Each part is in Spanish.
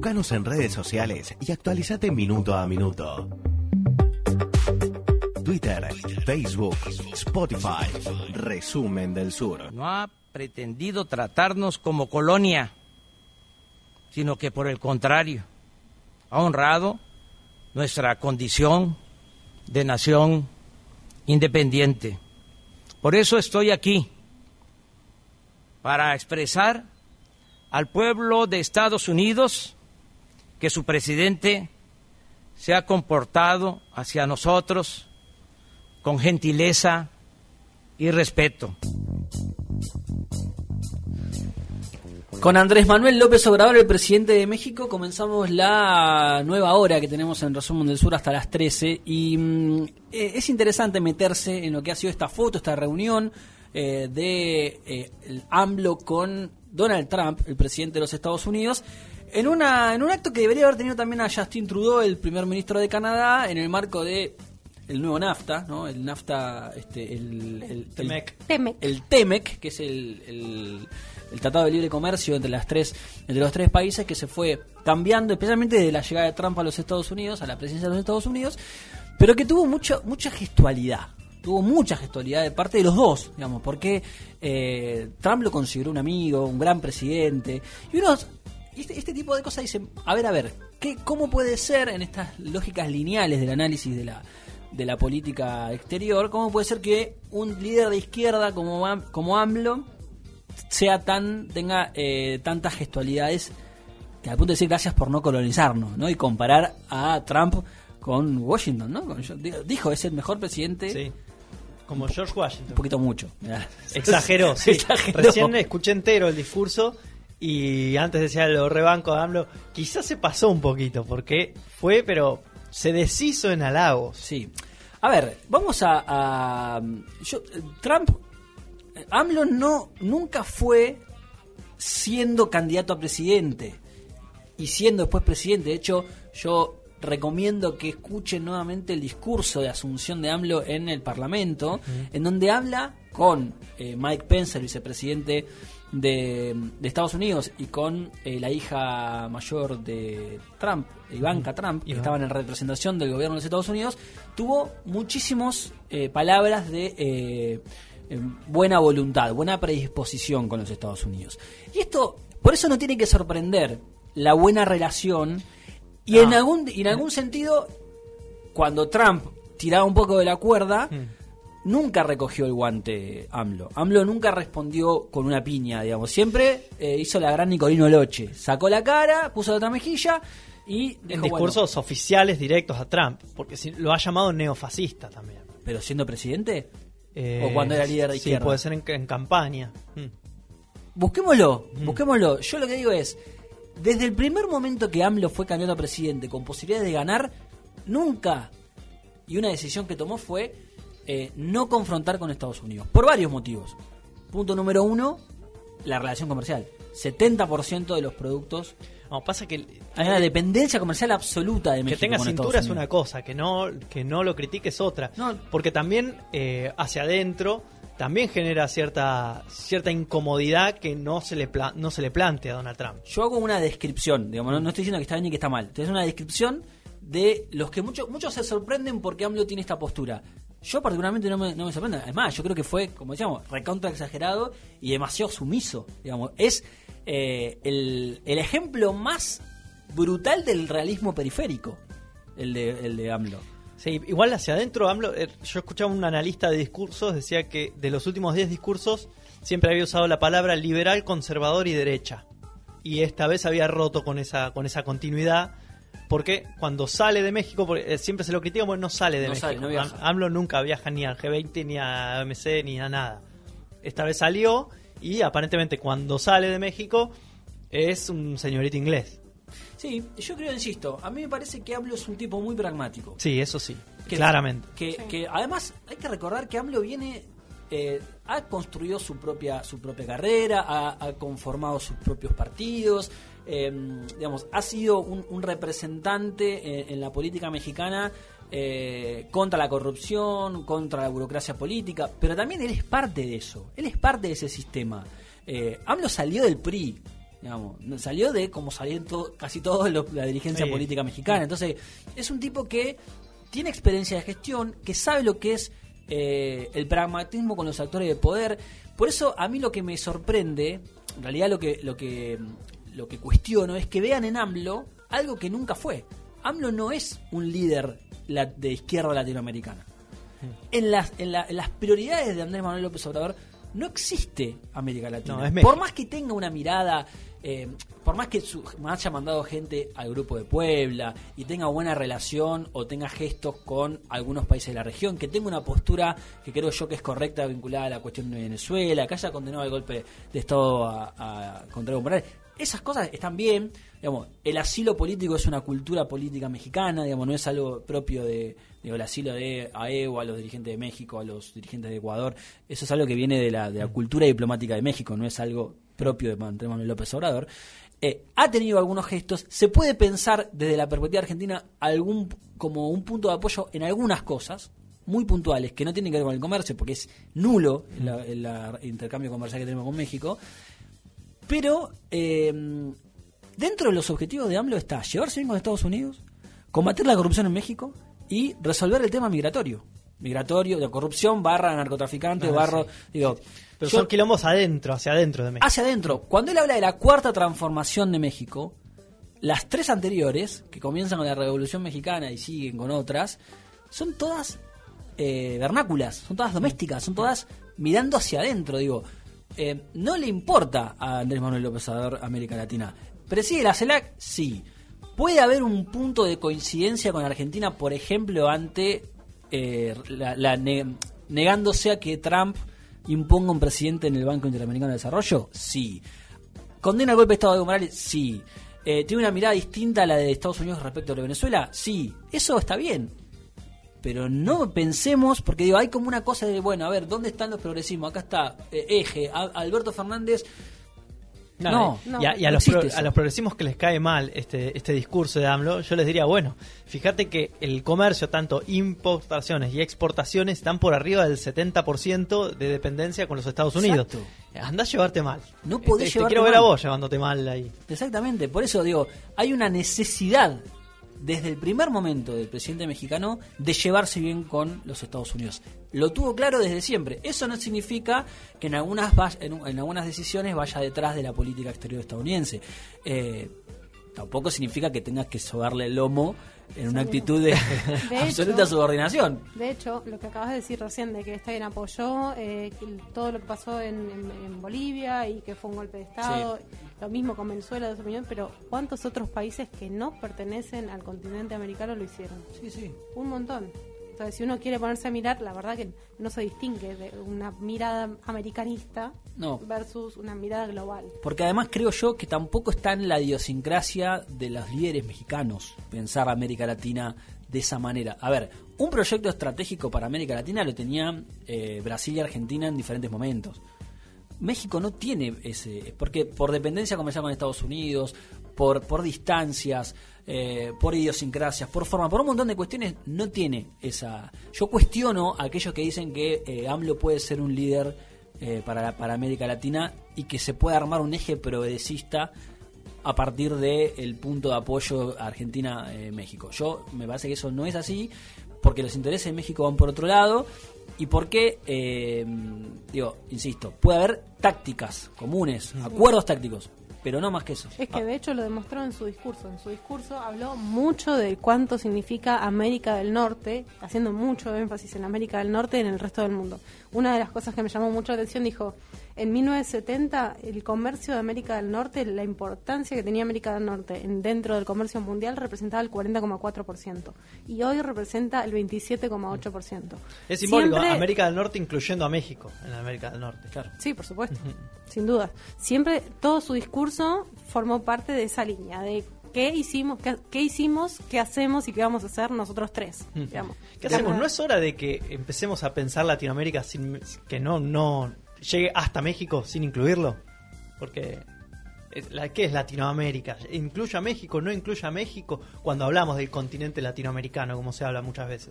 Búscanos en redes sociales y actualizate minuto a minuto. Twitter, Facebook, Spotify. Resumen del Sur. No ha pretendido tratarnos como colonia, sino que por el contrario, ha honrado nuestra condición de nación independiente. Por eso estoy aquí, para expresar al pueblo de Estados Unidos que su presidente se ha comportado hacia nosotros con gentileza y respeto. Con Andrés Manuel López Obrador, el presidente de México, comenzamos la nueva hora que tenemos en Resumen del Sur hasta las 13 y mm, eh, es interesante meterse en lo que ha sido esta foto, esta reunión eh, de eh, el AMLO con Donald Trump, el presidente de los Estados Unidos, en, una, en un acto que debería haber tenido también a Justin Trudeau, el primer ministro de Canadá, en el marco de el nuevo NAFTA, ¿no? El NAFTA, este, el, el, Temec. el, el TEMEC, que es el, el, el Tratado de Libre Comercio entre las tres, entre los tres países que se fue cambiando, especialmente desde la llegada de Trump a los Estados Unidos, a la presidencia de los Estados Unidos, pero que tuvo mucha, mucha gestualidad. Tuvo mucha gestualidad de parte de los dos, digamos, porque eh, Trump lo consideró un amigo, un gran presidente. Y uno, este, este tipo de cosas dicen, a ver, a ver, ¿qué, ¿cómo puede ser en estas lógicas lineales del análisis de la, de la política exterior, cómo puede ser que un líder de izquierda como, como AMLO sea tan tenga eh, tantas gestualidades que al punto de decir gracias por no colonizarnos, ¿no? Y comparar a Trump con Washington, ¿no? Con- dijo, es el mejor presidente. Sí. Como George Washington. Un poquito mucho. Exageró, sí. Exageró. Recién escuché entero el discurso y antes decía lo rebanco de AMLO. Quizás se pasó un poquito porque fue, pero se deshizo en halagos. Sí. A ver, vamos a. yo, Trump. AMLO no, nunca fue siendo candidato a presidente y siendo después presidente. De hecho, yo recomiendo que escuchen nuevamente el discurso de asunción de AMLO en el Parlamento, en donde habla con eh, Mike Pence, el vicepresidente de, de Estados Unidos, y con eh, la hija mayor de Trump, Ivanka Trump, que Ivanka. estaban en representación del gobierno de los Estados Unidos, tuvo muchísimas palabras de eh, eh, buena voluntad, buena predisposición con los Estados Unidos. Y esto, por eso no tiene que sorprender la buena relación y en Ah. algún en algún sentido cuando Trump tiraba un poco de la cuerda nunca recogió el guante AMLO. AMLO nunca respondió con una piña, digamos. Siempre eh, hizo la gran Nicolino Loche. Sacó la cara, puso la otra mejilla y En discursos oficiales directos a Trump, porque lo ha llamado neofascista también. pero siendo presidente Eh, o cuando era líder de sí, izquierda. puede ser en, en campaña. Mm. Busquémoslo, busquémoslo. Yo lo que digo es, desde el primer momento que AMLO fue candidato a presidente con posibilidades de ganar, nunca, y una decisión que tomó fue eh, no confrontar con Estados Unidos, por varios motivos. Punto número uno, la relación comercial. 70% de los productos No, pasa que hay una dependencia comercial absoluta de que México. tenga con cintura es una cosa, que no, que no lo critique es otra. No. Porque también eh, hacia adentro también genera cierta cierta incomodidad que no se le no se le plantea a Donald Trump. Yo hago una descripción, digamos, no, no estoy diciendo que está bien ni que está mal. Es una descripción de los que muchos muchos se sorprenden porque AMLO tiene esta postura. Yo particularmente no me, no me sorprende. Además, yo creo que fue, como decíamos, recontra exagerado y demasiado sumiso. Digamos, es eh, el, el ejemplo más brutal del realismo periférico, el de, el de AMLO. Sí, igual hacia adentro, AMLO, eh, yo escuchaba un analista de discursos, decía que de los últimos 10 discursos siempre había usado la palabra liberal, conservador y derecha. Y esta vez había roto con esa, con esa continuidad, porque cuando sale de México, porque, eh, siempre se lo critica porque no sale de No México. sale, no viaja. Am- AMLO nunca viaja ni al G20, ni a OMC, ni a nada. Esta vez salió y aparentemente cuando sale de México es un señorito inglés. Sí, yo creo, insisto, a mí me parece que AMLO es un tipo muy pragmático. Sí, eso sí, que- claramente. Que, que además hay que recordar que AMLO viene, eh, ha construido su propia, su propia carrera, ha, ha conformado sus propios partidos, eh, digamos, ha sido un, un representante en la política mexicana eh, contra la corrupción, contra la burocracia política, pero también él es parte de eso, él es parte de ese sistema. Eh, AMLO salió del PRI, Digamos, salió de como salían todo, casi toda la dirigencia Sí. política mexicana. Entonces, es un tipo que tiene experiencia de gestión, que sabe lo que es eh, el pragmatismo con los actores de poder. Por eso, a mí lo que me sorprende, en realidad lo que, lo que, lo que cuestiono, es que vean en AMLO algo que nunca fue. AMLO no es un líder de izquierda latinoamericana. En las, en, la- en las prioridades de Andrés Manuel López Obrador no existe América Latina. No, es México. por más que tenga una mirada, eh, por más que su- haya mandado gente al grupo de Puebla y tenga buena relación o tenga gestos con algunos países de la región, que tenga una postura que creo yo que es correcta vinculada a la cuestión de Venezuela, que haya condenado el golpe de Estado a, a- contra Evo Morales, esas cosas están bien. Digamos, el asilo político es una cultura política mexicana, digamos, no es algo propio de, digo, el asilo de a Evo, a los dirigentes de México, a los dirigentes de Ecuador. Eso es algo que viene de la, de la cultura diplomática de México, no es algo propio de Manuel López Obrador. Eh, ha tenido algunos gestos. Se puede pensar desde la perspectiva argentina algún como un punto de apoyo en algunas cosas muy puntuales que no tienen que ver con el comercio, porque es nulo el, la- intercambio comercial que tenemos con México. Pero eh, dentro de los objetivos de AMLO está llevarse bien con Estados Unidos, combatir la corrupción en México y resolver el tema migratorio. Migratorio, de corrupción, barra narcotraficante, Ah, barro. sí. Digo, Pero yo- son quilombos adentro, hacia adentro de México. hacia adentro. Cuando él habla de la cuarta transformación de México, las tres anteriores, que comienzan con la Revolución Mexicana y siguen con otras, son todas eh, vernáculas, son todas domésticas, son todas mirando hacia adentro. Digo, eh, no le importa a Andrés Manuel López Obrador América Latina. ¿Preside la CELAC? Sí. ¿Puede haber un punto de coincidencia con Argentina, por ejemplo, ante eh, la, la ne- negándose a que Trump imponga un presidente en el Banco Interamericano de Desarrollo? Sí. ¿Condena el golpe de Estado de Evo Morales? Sí. Eh, ¿Tiene una mirada distinta a la de Estados Unidos respecto a Venezuela? Sí. Eso está bien. Pero no pensemos, porque digo, hay como una cosa de, bueno, a ver, ¿dónde están los progresismos? Acá está eh, Eje, A- Alberto Fernández. No, y no, a, y a no los pro- a los progresismos que les cae mal este, este discurso de AMLO, yo les diría, bueno, fíjate que el comercio, tanto importaciones y exportaciones, están por arriba del 70% de dependencia con los Estados Unidos. Exacto. Anda a llevarte mal. No podés Este, te llevarte quiero ver a mal. vos llevándote mal ahí. Exactamente, por eso digo, hay una necesidad desde el primer momento del presidente mexicano de llevarse bien con los Estados Unidos. Lo tuvo claro desde siempre. Eso no significa que en algunas, en, en algunas decisiones vaya detrás de la política exterior estadounidense. Eh, tampoco significa que tengas que sobarle el lomo en una actitud de, absoluta hecho- subordinación. De hecho, lo que acabas de decir recién de que está bien apoyó eh, todo lo que pasó en, en- en Bolivia y que fue un golpe de Estado, lo mismo con Venezuela, de su opinión, pero ¿cuántos otros países que no pertenecen al continente americano lo hicieron? Sí, sí. Un montón. Entonces, si uno quiere ponerse a mirar, la verdad que no se distingue de una mirada americanista No. versus una mirada global. Porque además creo yo que tampoco está en la idiosincrasia de los líderes mexicanos pensar América Latina de esa manera. A ver, un proyecto estratégico para América Latina lo tenían eh, Brasil y Argentina en diferentes momentos. México no tiene ese, porque por dependencia comercial con Estados Unidos, por, por distancias, eh, por idiosincrasias, por forma, por un montón de cuestiones, no tiene esa... Yo cuestiono a aquellos que dicen que eh, AMLO puede ser un líder eh, para, la- para América Latina y que se puede armar un eje progresista a partir del punto de apoyo Argentina-México. Yo me parece que eso no es así, porque los intereses de México van por otro lado y porque, eh, digo, insisto, puede haber tácticas comunes, acuerdos tácticos, pero no más que eso. Es que de hecho lo demostró en su discurso. En su discurso habló mucho de cuánto significa América del Norte, haciendo mucho énfasis en América del Norte y en el resto del mundo. Una de las cosas que me llamó mucho la atención dijo, en 1970 el comercio de América del Norte, la importancia que tenía América del Norte en, dentro del comercio mundial representaba el 40,4% y hoy representa el 27,8%. Es simbólico, Siempre- América del Norte incluyendo a México en América del Norte. Claro. Sí, por supuesto, sin duda. Siempre todo su discurso formó parte de esa línea de qué hicimos, qué, qué hicimos, qué hacemos y qué vamos a hacer nosotros tres. digamos. ¿Qué hacemos? ¿No es hora de que empecemos a pensar Latinoamérica sin que no no llegue hasta México sin incluirlo? Porque es- la- ¿qué es Latinoamérica? ¿Incluye a México? ¿No incluye a México? Cuando hablamos del continente latinoamericano, como se habla muchas veces.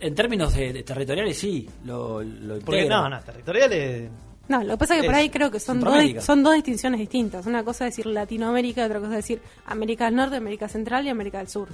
En términos de, de territoriales, sí, lo, lo Porque no, no, territoriales No, lo que pasa es que por ahí creo que son dos, son dos distinciones distintas. Una cosa es decir Latinoamérica y otra cosa es decir América del Norte, América Central y América del Sur.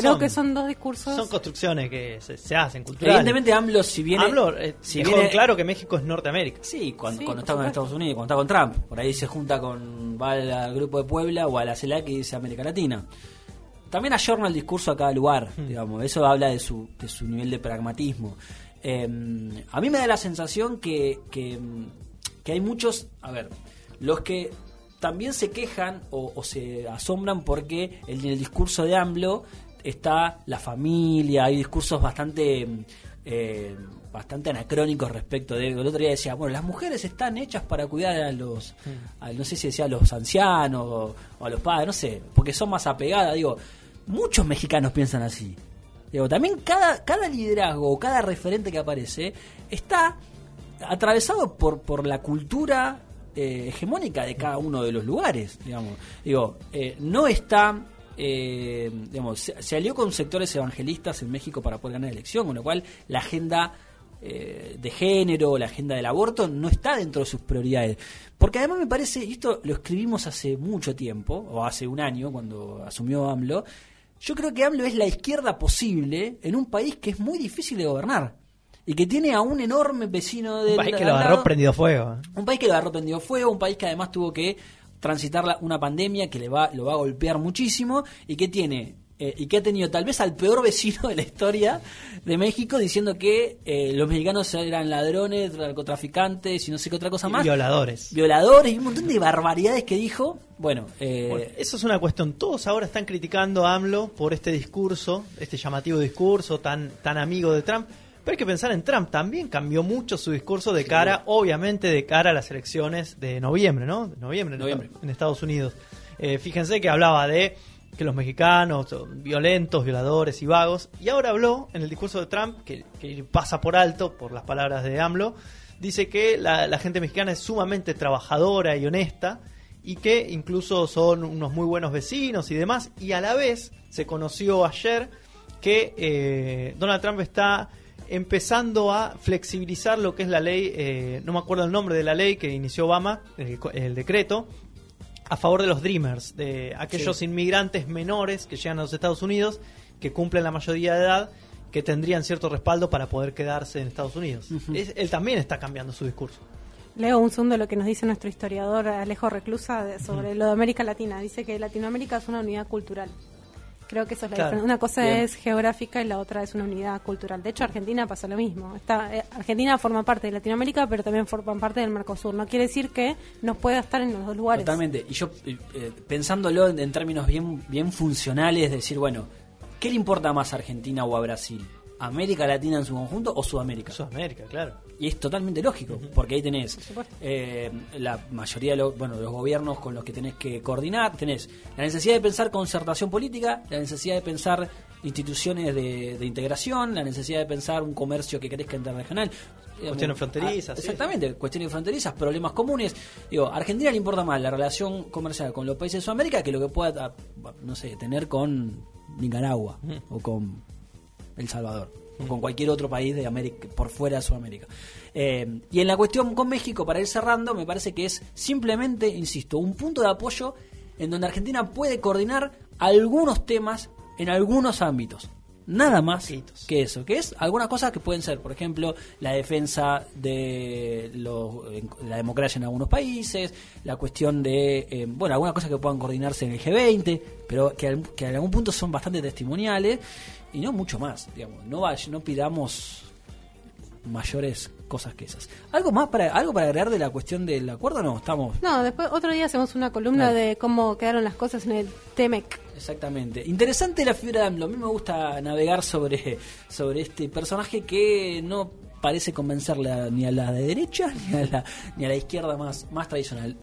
Creo Son- que son dos discursos. Son construcciones que se, se hacen culturales. Evidentemente AMLO si viene... AMLO, eh, si dejó viene- claro que México es Norteamérica. Sí, cuando, Sí, cuando está con. Estados Unidos, cuando está con Trump. Por ahí se junta con. va al, grupo de Puebla o a la CELAC y dice América Latina. También ayorna el discurso a cada lugar, digamos. Eso habla de su, de su nivel de pragmatismo. Eh, a mí me da la sensación que, que, que hay muchos. A ver, los que también se quejan o, o se asombran porque en el discurso de AMLO está la familia, hay discursos bastante eh, bastante anacrónicos respecto de el otro día decía bueno las mujeres están hechas para cuidar a los a- no sé si decía a los ancianos o, o a los padres no sé porque son más apegadas digo muchos mexicanos piensan así. Digo también cada cada liderazgo o cada referente que aparece está atravesado por, por la cultura eh, hegemónica de cada uno de los lugares, digamos. Digo, eh, no está, eh, digamos, se, se alió con sectores evangelistas en México para poder ganar la elección, con lo cual la agenda eh, de género, la agenda del aborto, no está dentro de sus prioridades. Porque además me parece, y esto lo escribimos hace mucho tiempo, o hace un año, cuando asumió AMLO, yo creo que AMLO es la izquierda posible en un país que es muy difícil de gobernar. Y que tiene a un enorme vecino de Un país que lo agarró prendido fuego. un país que lo agarró prendido fuego, un país que además tuvo que transitar la- una pandemia que le va, lo va a golpear muchísimo y que tiene eh, y que ha tenido tal vez al peor vecino de la historia de México diciendo que eh, los mexicanos eran ladrones, narcotraficantes y no sé qué otra cosa más. Violadores. Violadores y un montón de barbaridades que dijo. Bueno, eh, Bueno, eso es una cuestión. Todos ahora están criticando a AMLO por este discurso, este llamativo discurso tan, tan amigo de Trump. Pero hay que pensar en Trump. También cambió mucho su discurso de cara, obviamente, de cara a las elecciones de noviembre, ¿no? De noviembre, en Noviembre. Estados- en Estados Unidos. Eh, fíjense que hablaba de que los mexicanos son violentos, violadores y vagos. Y ahora habló en el discurso de Trump, que, que pasa por alto por las palabras de AMLO, dice que la, la gente mexicana es sumamente trabajadora y honesta y que incluso son unos muy buenos vecinos y demás. Y a la vez se conoció ayer que eh, Donald Trump está empezando a flexibilizar lo que es la ley, eh, no me acuerdo el nombre de la ley que inició Obama, el, co- el decreto, a favor de los Dreamers, de aquellos inmigrantes menores que llegan a los Estados Unidos, que cumplen la mayoría de edad, que tendrían cierto respaldo para poder quedarse en Estados Unidos. Es- él también está cambiando su discurso. Leo un segundo lo que nos dice nuestro historiador Alejo Reclusa de- sobre lo de América Latina. Dice que Latinoamérica es una unidad cultural. Creo que eso es la Claro. diferencia. Una cosa Bien. es geográfica y la otra es una unidad cultural. De hecho, Argentina pasa lo mismo. Está, eh, Argentina forma parte de Latinoamérica, pero también forma parte del Mercosur. No quiere decir que no pueda estar en los dos lugares. Totalmente. Y yo, eh, eh, pensándolo en, en términos bien, bien funcionales, decir, bueno, ¿qué le importa más a Argentina o a Brasil? ¿América Latina en su conjunto o Sudamérica? Sudamérica, claro. Y es totalmente lógico, porque ahí tenés eh, la mayoría de los, bueno, los gobiernos con los que tenés que coordinar, tenés la necesidad de pensar concertación política, la necesidad de pensar instituciones de, de integración, la necesidad de pensar un comercio que crezca interregional. Cuestiones fronterizas, ah, sí. Exactamente, cuestiones fronterizas, problemas comunes. Digo, a Argentina le importa más la relación comercial con los países de Sudamérica que lo que pueda, ah, no sé, tener con Nicaragua o con El Salvador o con cualquier otro país de América por fuera de Sudamérica. Eh, y en la cuestión con México, para ir cerrando, me parece que es simplemente, insisto, un punto de apoyo en donde Argentina puede coordinar algunos temas en algunos ámbitos. Nada más que eso, que es algunas cosas que pueden ser, por ejemplo, la defensa de en- la democracia en algunos países, la cuestión de, eh, bueno, algunas cosas que puedan coordinarse en el G20, pero que, al- que en algún punto son bastante testimoniales y no mucho más, digamos. No, vaya- no pidamos mayores cosas que esas. ¿Algo más para algo para agregar de la cuestión del acuerdo? No, estamos No, después otro día hacemos una columna Dale. de cómo quedaron las cosas en el TEMEC. Exactamente. Interesante la figura de AMLO. A mí me gusta navegar sobre, sobre este personaje que no parece convencerle a- ni a la de derecha ni a la, ni a la izquierda más, más tradicional.